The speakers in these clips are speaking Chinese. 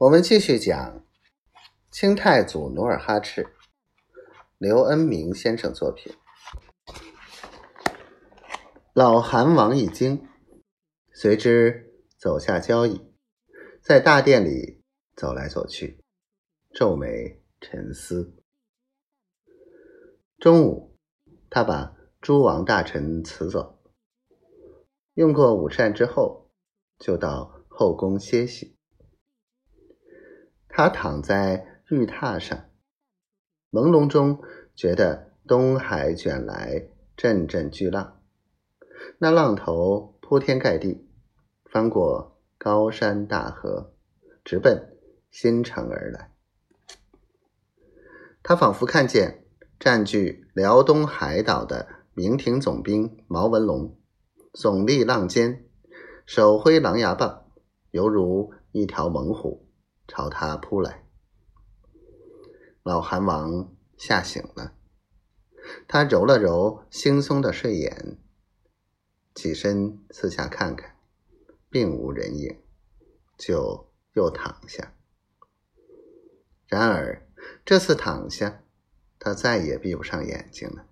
我们继续讲清太祖努尔哈赤，刘恩明先生作品。老韩王一惊，随之走下交椅，在大殿里走来走去，皱眉沉思。中午，他把诸王大臣辞走，用过午膳之后，就到后宫歇息。他躺在玉榻上，朦胧中觉得东海卷来阵阵巨浪，那浪头铺天盖地，翻过高山大河，直奔新城而来。他仿佛看见占据辽东海岛的明廷总兵毛文龙，耸立浪尖，手挥狼牙棒，犹如一条猛虎。朝他扑来，老韩王吓醒了，他揉了揉惺忪的睡眼，起身四下看看，并无人影，就又躺下。然而这次躺下，他再也闭不上眼睛了。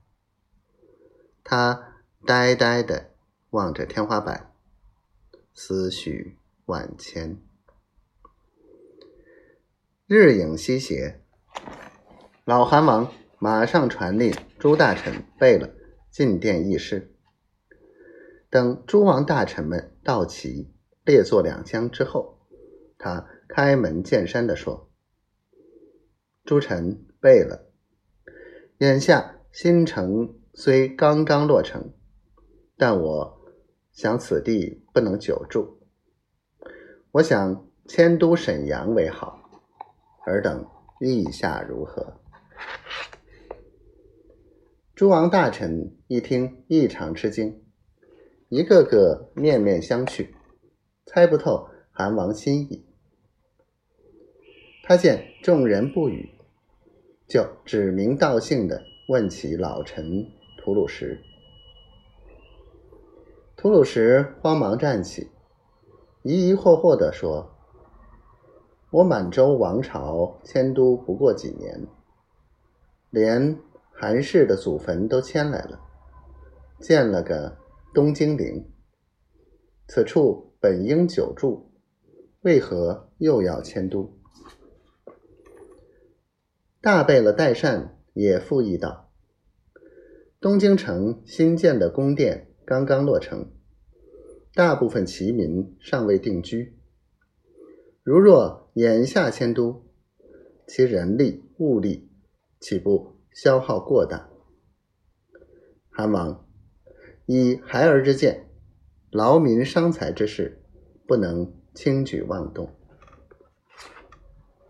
他呆呆的望着天花板，思绪万千。日影西斜，老韩王马上传令诸大臣备了进殿议事。等诸王大臣们到齐，列坐两厢之后，他开门见山的说：“诸臣备了，眼下新城虽刚刚落成，但我想此地不能久住，我想迁都沈阳为好。”尔等意下如何？诸王大臣一听，异常吃惊，一个个面面相觑，猜不透韩王心意。他见众人不语，就指名道姓的问起老臣吐鲁什。吐鲁什慌忙站起，疑疑惑惑的说。我满洲王朝迁都不过几年，连韩氏的祖坟都迁来了，建了个东京陵。此处本应久住，为何又要迁都？大贝勒代善也附议道：“东京城新建的宫殿刚刚落成，大部分齐民尚未定居。”如若眼下迁都，其人力物力岂不消耗过大？韩王以孩儿之见，劳民伤财之事，不能轻举妄动。